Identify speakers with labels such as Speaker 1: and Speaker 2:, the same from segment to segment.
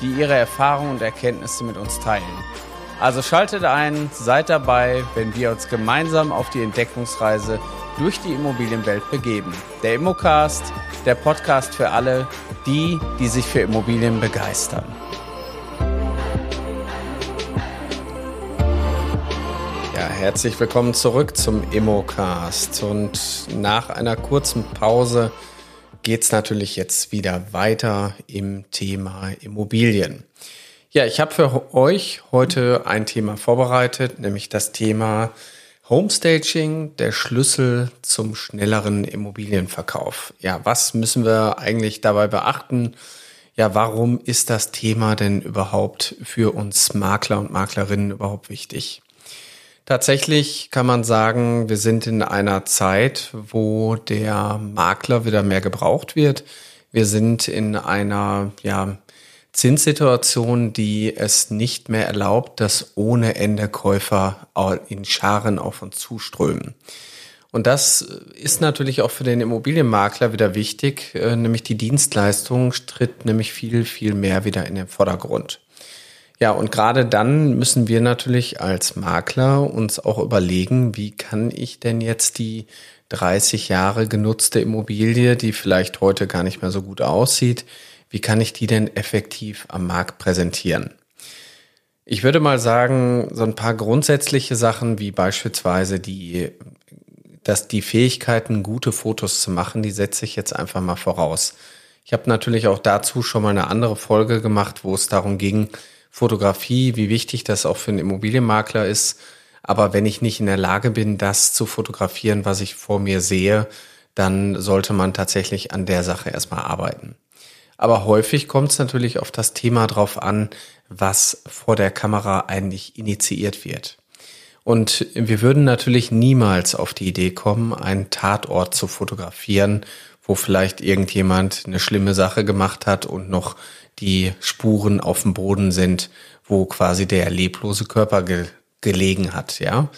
Speaker 1: die ihre Erfahrungen und Erkenntnisse mit uns teilen. Also schaltet ein, seid dabei, wenn wir uns gemeinsam auf die Entdeckungsreise durch die Immobilienwelt begeben. Der Immocast, der Podcast für alle, die, die sich für Immobilien begeistern. Ja, herzlich willkommen zurück zum Immocast. Und nach einer kurzen Pause geht es natürlich jetzt wieder weiter im Thema Immobilien. Ja, ich habe für euch heute ein Thema vorbereitet, nämlich das Thema Homestaging, der Schlüssel zum schnelleren Immobilienverkauf. Ja, was müssen wir eigentlich dabei beachten? Ja, warum ist das Thema denn überhaupt für uns Makler und Maklerinnen überhaupt wichtig? Tatsächlich kann man sagen, wir sind in einer Zeit, wo der Makler wieder mehr gebraucht wird. Wir sind in einer ja, Zinssituation, die es nicht mehr erlaubt, dass ohne Ende Käufer in Scharen auf uns zuströmen. Und das ist natürlich auch für den Immobilienmakler wieder wichtig, äh, nämlich die Dienstleistung tritt nämlich viel, viel mehr wieder in den Vordergrund. Ja, und gerade dann müssen wir natürlich als Makler uns auch überlegen, wie kann ich denn jetzt die 30 Jahre genutzte Immobilie, die vielleicht heute gar nicht mehr so gut aussieht, wie kann ich die denn effektiv am Markt präsentieren? Ich würde mal sagen, so ein paar grundsätzliche Sachen wie beispielsweise die, dass die Fähigkeiten, gute Fotos zu machen, die setze ich jetzt einfach mal voraus. Ich habe natürlich auch dazu schon mal eine andere Folge gemacht, wo es darum ging, Fotografie, wie wichtig das auch für einen Immobilienmakler ist. Aber wenn ich nicht in der Lage bin, das zu fotografieren, was ich vor mir sehe, dann sollte man tatsächlich an der Sache erstmal arbeiten. Aber häufig kommt es natürlich auf das Thema drauf an, was vor der Kamera eigentlich initiiert wird. Und wir würden natürlich niemals auf die Idee kommen, einen Tatort zu fotografieren, wo vielleicht irgendjemand eine schlimme Sache gemacht hat und noch die Spuren auf dem Boden sind, wo quasi der leblose Körper ge gelegen hat, ja.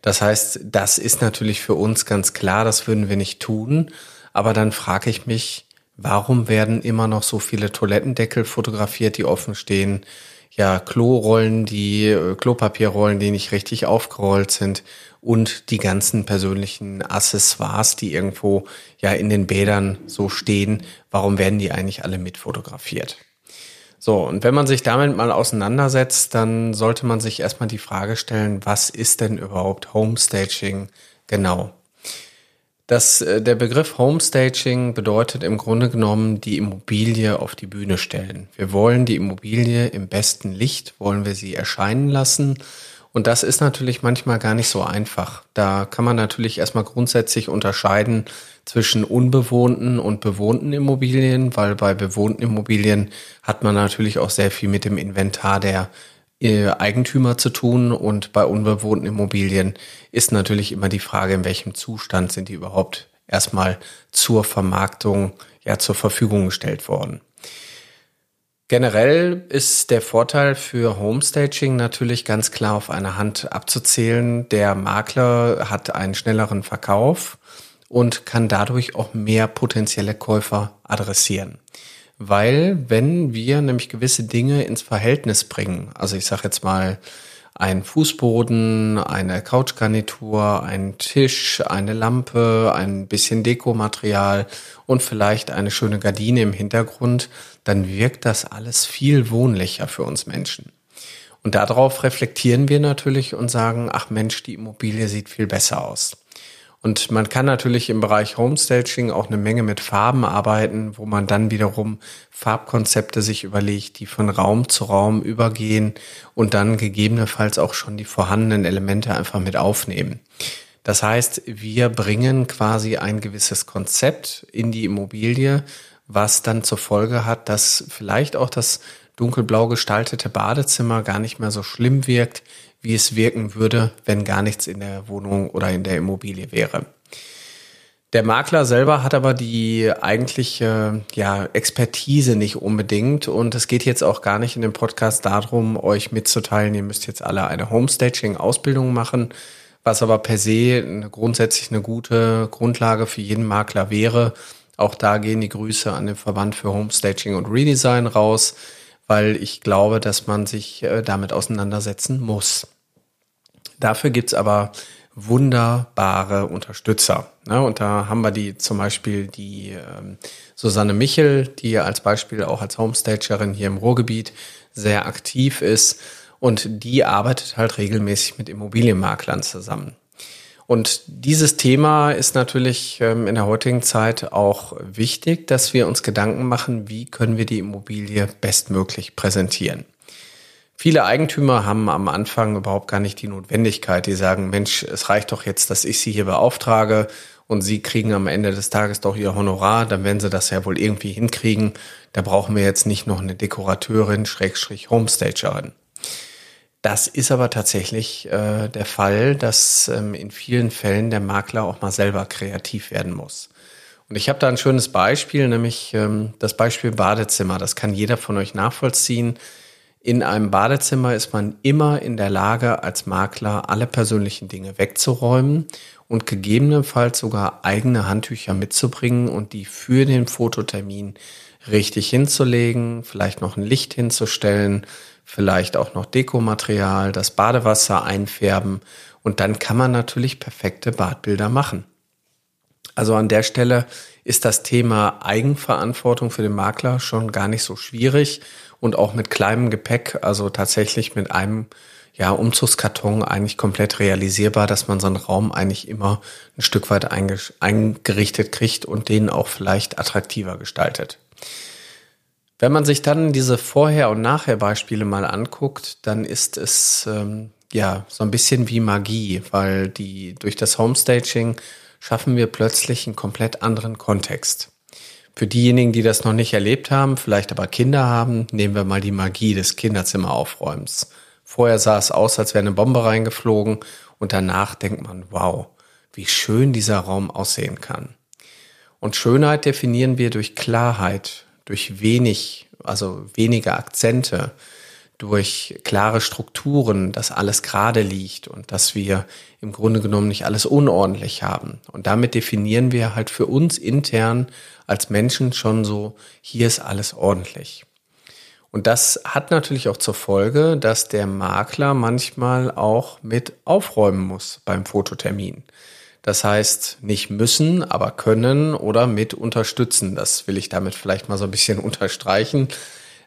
Speaker 1: Das heißt, das ist natürlich für uns ganz klar, das würden wir nicht tun. Aber dann frage ich mich, warum werden immer noch so viele Toilettendeckel fotografiert, die offen stehen? Ja, Klorollen, die äh, Klopapierrollen, die nicht richtig aufgerollt sind und die ganzen persönlichen Accessoires, die irgendwo ja in den Bädern so stehen. Warum werden die eigentlich alle mit fotografiert? So, und wenn man sich damit mal auseinandersetzt, dann sollte man sich erstmal die Frage stellen, was ist denn überhaupt Homestaging genau? Das, äh, der Begriff Homestaging bedeutet im Grunde genommen die Immobilie auf die Bühne stellen. Wir wollen die Immobilie im besten Licht, wollen wir sie erscheinen lassen und das ist natürlich manchmal gar nicht so einfach. Da kann man natürlich erstmal grundsätzlich unterscheiden zwischen unbewohnten und bewohnten Immobilien, weil bei bewohnten Immobilien hat man natürlich auch sehr viel mit dem Inventar der äh, Eigentümer zu tun und bei unbewohnten Immobilien ist natürlich immer die Frage, in welchem Zustand sind die überhaupt erstmal zur Vermarktung ja zur Verfügung gestellt worden. Generell ist der Vorteil für Homestaging natürlich ganz klar auf eine Hand abzuzählen. Der Makler hat einen schnelleren Verkauf und kann dadurch auch mehr potenzielle Käufer adressieren. Weil wenn wir nämlich gewisse Dinge ins Verhältnis bringen, also ich sage jetzt mal ein Fußboden, eine Couchgarnitur, ein Tisch, eine Lampe, ein bisschen Dekomaterial und vielleicht eine schöne Gardine im Hintergrund, dann wirkt das alles viel wohnlicher für uns Menschen. Und darauf reflektieren wir natürlich und sagen, ach Mensch, die Immobilie sieht viel besser aus. Und man kann natürlich im Bereich Homestaging auch eine Menge mit Farben arbeiten, wo man dann wiederum Farbkonzepte sich überlegt, die von Raum zu Raum übergehen und dann gegebenenfalls auch schon die vorhandenen Elemente einfach mit aufnehmen. Das heißt, wir bringen quasi ein gewisses Konzept in die Immobilie, was dann zur Folge hat, dass vielleicht auch das dunkelblau gestaltete Badezimmer gar nicht mehr so schlimm wirkt, wie es wirken würde, wenn gar nichts in der Wohnung oder in der Immobilie wäre. Der Makler selber hat aber die eigentliche ja, Expertise nicht unbedingt und es geht jetzt auch gar nicht in dem Podcast darum, euch mitzuteilen, ihr müsst jetzt alle eine Homestaging-Ausbildung machen, was aber per se grundsätzlich eine gute Grundlage für jeden Makler wäre. Auch da gehen die Grüße an den Verband für Homestaging und Redesign raus, weil ich glaube, dass man sich äh, damit auseinandersetzen muss. Dafür gibt's aber wunderbare Unterstützer. Ne? Und da haben wir die zum Beispiel die ähm, Susanne Michel, die als Beispiel auch als Homestagerin hier im Ruhrgebiet sehr aktiv ist. Und die arbeitet halt regelmäßig mit Immobilienmaklern zusammen. Und dieses Thema ist natürlich ähm, in der heutigen Zeit auch wichtig, dass wir uns Gedanken machen, wie können wir die Immobilie bestmöglich präsentieren. Viele Eigentümer haben am Anfang überhaupt gar nicht die Notwendigkeit. Die sagen, Mensch, es reicht doch jetzt, dass ich Sie hier beauftrage und Sie kriegen am Ende des Tages doch Ihr Honorar, dann werden Sie das ja wohl irgendwie hinkriegen. Da brauchen wir jetzt nicht noch eine Dekorateurin, Schrägstrich Homestagerin. Das ist aber tatsächlich äh, der Fall, dass ähm, in vielen Fällen der Makler auch mal selber kreativ werden muss. Und ich habe da ein schönes Beispiel, nämlich ähm, das Beispiel Badezimmer. Das kann jeder von euch nachvollziehen. In einem Badezimmer ist man immer in der Lage, als Makler alle persönlichen Dinge wegzuräumen und gegebenenfalls sogar eigene Handtücher mitzubringen und die für den Fototermin richtig hinzulegen, vielleicht noch ein Licht hinzustellen, vielleicht auch noch Dekomaterial, das Badewasser einfärben und dann kann man natürlich perfekte Badbilder machen. Also an der Stelle ist das Thema Eigenverantwortung für den Makler schon gar nicht so schwierig und auch mit kleinem Gepäck, also tatsächlich mit einem ja, Umzugskarton eigentlich komplett realisierbar, dass man so einen Raum eigentlich immer ein Stück weit eingerichtet kriegt und den auch vielleicht attraktiver gestaltet. Wenn man sich dann diese Vorher- und Nachher-Beispiele mal anguckt, dann ist es ähm, ja so ein bisschen wie Magie, weil die durch das Homestaging schaffen wir plötzlich einen komplett anderen Kontext. Für diejenigen, die das noch nicht erlebt haben, vielleicht aber Kinder haben, nehmen wir mal die Magie des Kinderzimmeraufräumens. Vorher sah es aus, als wäre eine Bombe reingeflogen und danach denkt man, wow, wie schön dieser Raum aussehen kann. Und Schönheit definieren wir durch Klarheit, durch wenig, also weniger Akzente, durch klare Strukturen, dass alles gerade liegt und dass wir im Grunde genommen nicht alles unordentlich haben. Und damit definieren wir halt für uns intern als Menschen schon so, hier ist alles ordentlich. Und das hat natürlich auch zur Folge, dass der Makler manchmal auch mit aufräumen muss beim Fototermin. Das heißt, nicht müssen, aber können oder mit unterstützen. Das will ich damit vielleicht mal so ein bisschen unterstreichen.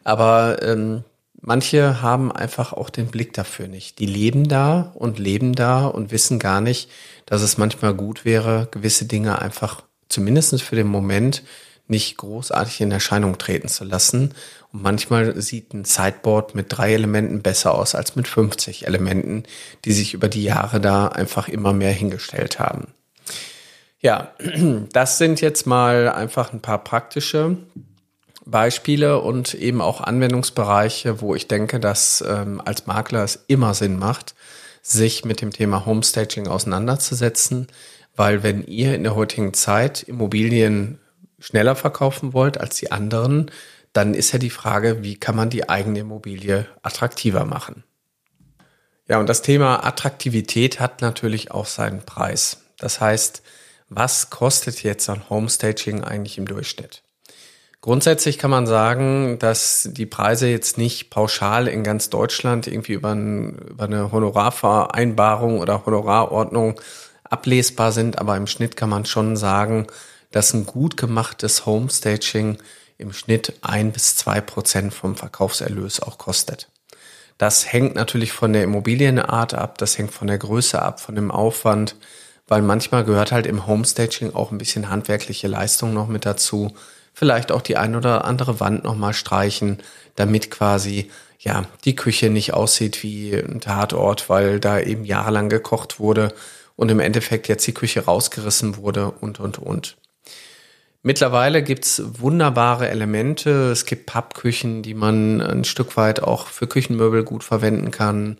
Speaker 1: Aber ähm, manche haben einfach auch den Blick dafür nicht. Die leben da und leben da und wissen gar nicht, dass es manchmal gut wäre, gewisse Dinge einfach zumindest für den Moment nicht großartig in Erscheinung treten zu lassen. Und manchmal sieht ein Sideboard mit drei Elementen besser aus als mit 50 Elementen, die sich über die Jahre da einfach immer mehr hingestellt haben. Ja, das sind jetzt mal einfach ein paar praktische Beispiele und eben auch Anwendungsbereiche, wo ich denke, dass ähm, als Makler es immer Sinn macht, sich mit dem Thema Homestaging auseinanderzusetzen, weil wenn ihr in der heutigen Zeit Immobilien schneller verkaufen wollt als die anderen, dann ist ja die Frage, wie kann man die eigene Immobilie attraktiver machen? Ja, und das Thema Attraktivität hat natürlich auch seinen Preis. Das heißt, was kostet jetzt ein Homestaging eigentlich im Durchschnitt? Grundsätzlich kann man sagen, dass die Preise jetzt nicht pauschal in ganz Deutschland irgendwie über, ein, über eine Honorarvereinbarung oder Honorarordnung ablesbar sind, aber im Schnitt kann man schon sagen, dass ein gut gemachtes Homestaging im Schnitt ein bis zwei Prozent vom Verkaufserlös auch kostet. Das hängt natürlich von der Immobilienart ab, das hängt von der Größe ab, von dem Aufwand, weil manchmal gehört halt im Homestaging auch ein bisschen handwerkliche Leistung noch mit dazu. Vielleicht auch die ein oder andere Wand nochmal streichen, damit quasi ja die Küche nicht aussieht wie ein Tatort, weil da eben jahrelang gekocht wurde und im Endeffekt jetzt die Küche rausgerissen wurde und und und. Mittlerweile gibt's wunderbare Elemente. Es gibt Pappküchen, die man ein Stück weit auch für Küchenmöbel gut verwenden kann.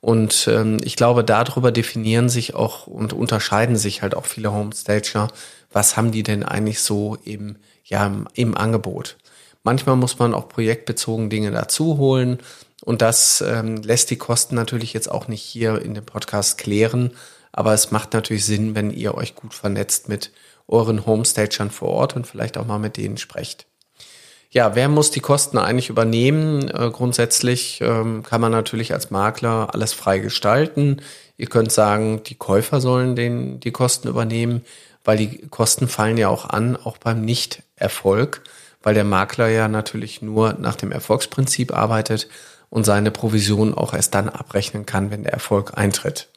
Speaker 1: Und ähm, ich glaube, darüber definieren sich auch und unterscheiden sich halt auch viele Homestager. Was haben die denn eigentlich so im, ja, im, im Angebot? Manchmal muss man auch projektbezogen Dinge dazu holen. Und das ähm, lässt die Kosten natürlich jetzt auch nicht hier in dem Podcast klären. Aber es macht natürlich Sinn, wenn ihr euch gut vernetzt mit euren Homestagern vor Ort und vielleicht auch mal mit denen sprecht. Ja, wer muss die Kosten eigentlich übernehmen? Äh, grundsätzlich ähm, kann man natürlich als Makler alles frei gestalten. Ihr könnt sagen, die Käufer sollen den, die Kosten übernehmen, weil die Kosten fallen ja auch an, auch beim Nicht-Erfolg, weil der Makler ja natürlich nur nach dem Erfolgsprinzip arbeitet und seine Provision auch erst dann abrechnen kann, wenn der Erfolg eintritt.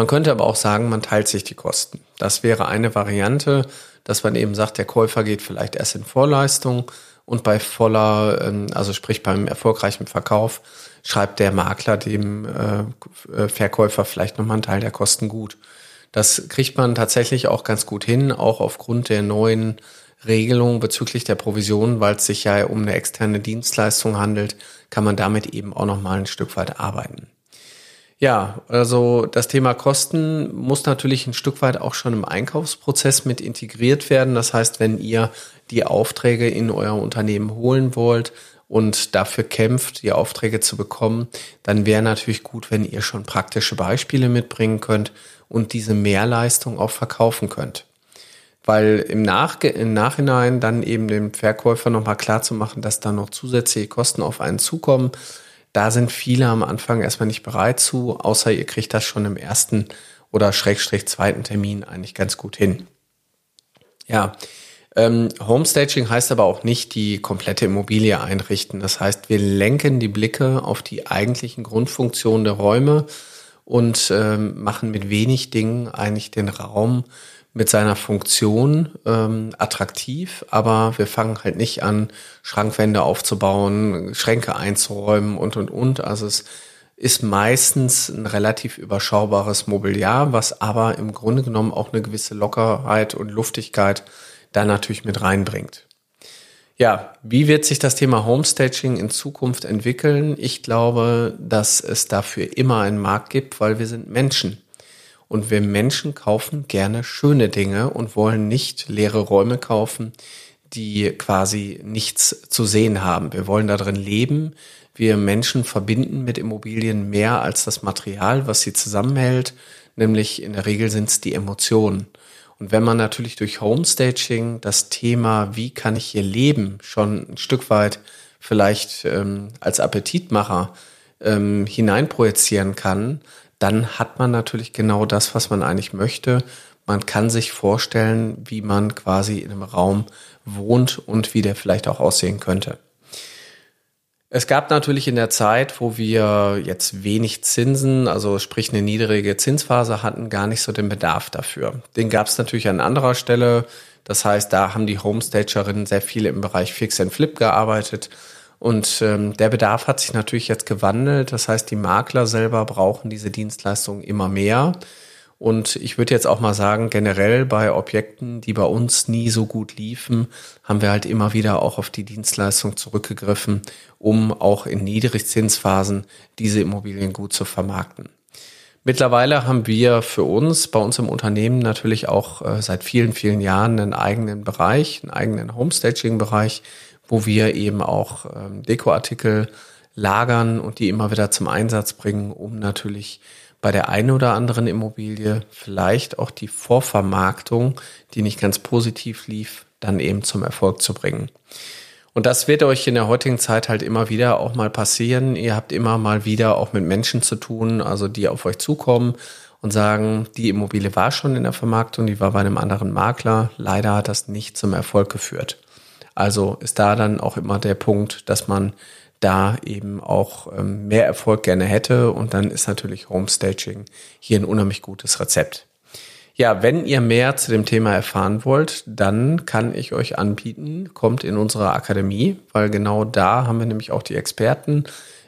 Speaker 1: Man könnte aber auch sagen, man teilt sich die Kosten. Das wäre eine Variante, dass man eben sagt, der Käufer geht vielleicht erst in Vorleistung und bei voller, ähm, also sprich beim erfolgreichen Verkauf, schreibt der Makler dem äh, Verkäufer vielleicht nochmal einen Teil der Kosten gut. Das kriegt man tatsächlich auch ganz gut hin, auch aufgrund der neuen Regelung bezüglich der Provision, weil es sich ja um eine externe Dienstleistung handelt, kann man damit eben auch nochmal ein Stück weit arbeiten. Ja, also das Thema Kosten muss natürlich ein Stück weit auch schon im Einkaufsprozess mit integriert werden. Das heißt, wenn ihr die Aufträge in euer Unternehmen holen wollt und dafür kämpft, die Aufträge zu bekommen, dann wäre natürlich gut, wenn ihr schon praktische Beispiele mitbringen könnt und diese Mehrleistung auch verkaufen könnt. Weil im, Nach im Nachhinein dann eben dem Verkäufer nochmal klar zu machen, dass da noch zusätzliche Kosten auf einen zukommen, da sind viele am Anfang erstmal nicht bereit zu, außer ihr kriegt das schon im ersten oder Schrägstrich zweiten Termin eigentlich ganz gut hin. Ja, ähm, Homestaging heißt aber auch nicht die komplette Immobilie einrichten. Das heißt, wir lenken die Blicke auf die eigentlichen Grundfunktionen der Räume und ähm, machen mit wenig Dingen eigentlich den Raum mit seiner Funktion ähm, attraktiv, aber wir fangen halt nicht an, Schrankwände aufzubauen, Schränke einzuräumen und und und. Also es ist meistens ein relativ überschaubares Mobiliar, was aber im Grunde genommen auch eine gewisse Lockerheit und Luftigkeit da natürlich mit reinbringt. Ja, wie wird sich das Thema Homestaging in Zukunft entwickeln? Ich glaube, dass es dafür immer einen Markt gibt, weil wir sind Menschen. Und wir Menschen kaufen gerne schöne Dinge und wollen nicht leere Räume kaufen, die quasi nichts zu sehen haben. Wir wollen da drin leben. Wir Menschen verbinden mit Immobilien mehr als das Material, was sie zusammenhält. Nämlich in der Regel sind es die Emotionen. Und wenn man natürlich durch Homestaging das Thema, wie kann ich hier leben, schon ein Stück weit vielleicht ähm, als Appetitmacher ähm, hineinprojizieren kann, dann hat man natürlich genau das, was man eigentlich möchte. Man kann sich vorstellen, wie man quasi in einem Raum wohnt und wie der vielleicht auch aussehen könnte. Es gab natürlich in der Zeit, wo wir jetzt wenig Zinsen, also sprich eine niedrige Zinsphase hatten, gar nicht so den Bedarf dafür. Den gab es natürlich an anderer Stelle. Das heißt, da haben die Homestagerinnen sehr viel im Bereich Fix and Flip gearbeitet und ähm, der Bedarf hat sich natürlich jetzt gewandelt. Das heißt, die Makler selber brauchen diese Dienstleistungen immer mehr. Und ich würde jetzt auch mal sagen, generell bei Objekten, die bei uns nie so gut liefen, haben wir halt immer wieder auch auf die Dienstleistung zurückgegriffen, um auch in Niedrigzinsphasen diese Immobilien gut zu vermarkten. Mittlerweile haben wir für uns, bei uns im Unternehmen natürlich auch äh, seit vielen, vielen Jahren einen eigenen Bereich, einen eigenen Homestaging-Bereich, wo wir eben auch ähm, Dekoartikel lagern und die immer wieder zum Einsatz bringen, um natürlich bei der einen oder anderen Immobilie vielleicht auch die Vorvermarktung, die nicht ganz positiv lief, dann eben zum Erfolg zu bringen. Und das wird euch in der heutigen Zeit halt immer wieder auch mal passieren. Ihr habt immer mal wieder auch mit Menschen zu tun, also die auf euch zukommen und sagen, die Immobilie war schon in der Vermarktung, die war bei einem anderen Makler. Leider hat das nicht zum Erfolg geführt. Also ist da dann auch immer der Punkt, dass man da eben auch ähm, mehr Erfolg gerne hätte. Und dann ist natürlich Homestaging hier ein unheimlich gutes Rezept. Ja, wenn ihr mehr zu dem Thema erfahren wollt, dann kann ich euch anbieten, kommt in unsere Akademie, weil genau da haben wir nämlich auch die Experten.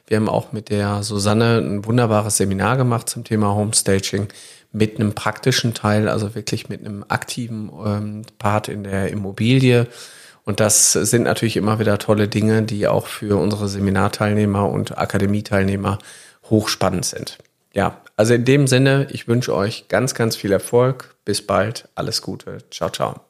Speaker 1: Wir haben auch mit der Susanne ein wunderbares Seminar gemacht zum Thema Homestaging mit einem praktischen Teil, also wirklich mit einem aktiven ähm, Part in der Immobilie. Und das sind natürlich immer wieder tolle Dinge, die auch für unsere Seminarteilnehmer und Akademieteilnehmer hochspannend sind. Ja, also in dem Sinne, ich wünsche euch ganz, ganz viel Erfolg. Bis bald. Alles Gute. Ciao, ciao.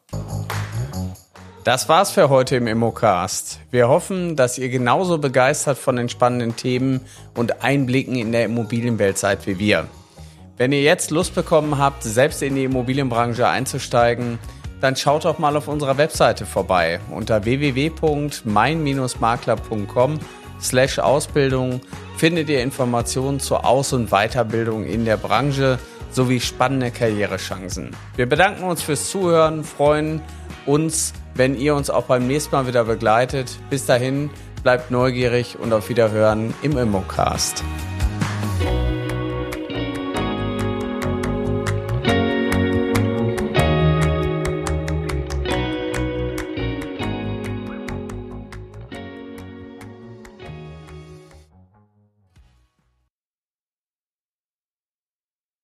Speaker 1: Das war's für heute im Immocast. Wir hoffen, dass ihr genauso begeistert von den spannenden Themen und Einblicken in der Immobilienwelt seid wie wir. Wenn ihr jetzt Lust bekommen habt, selbst in die Immobilienbranche einzusteigen, dann schaut doch mal auf unserer Webseite vorbei unter www.mein-makler.com slash Ausbildung findet ihr Informationen zur Aus- und Weiterbildung in der Branche sowie spannende Karrierechancen. Wir bedanken uns fürs Zuhören, freuen uns, wenn ihr uns auch beim nächsten Mal wieder begleitet. Bis dahin, bleibt neugierig und auf Wiederhören im Immocast.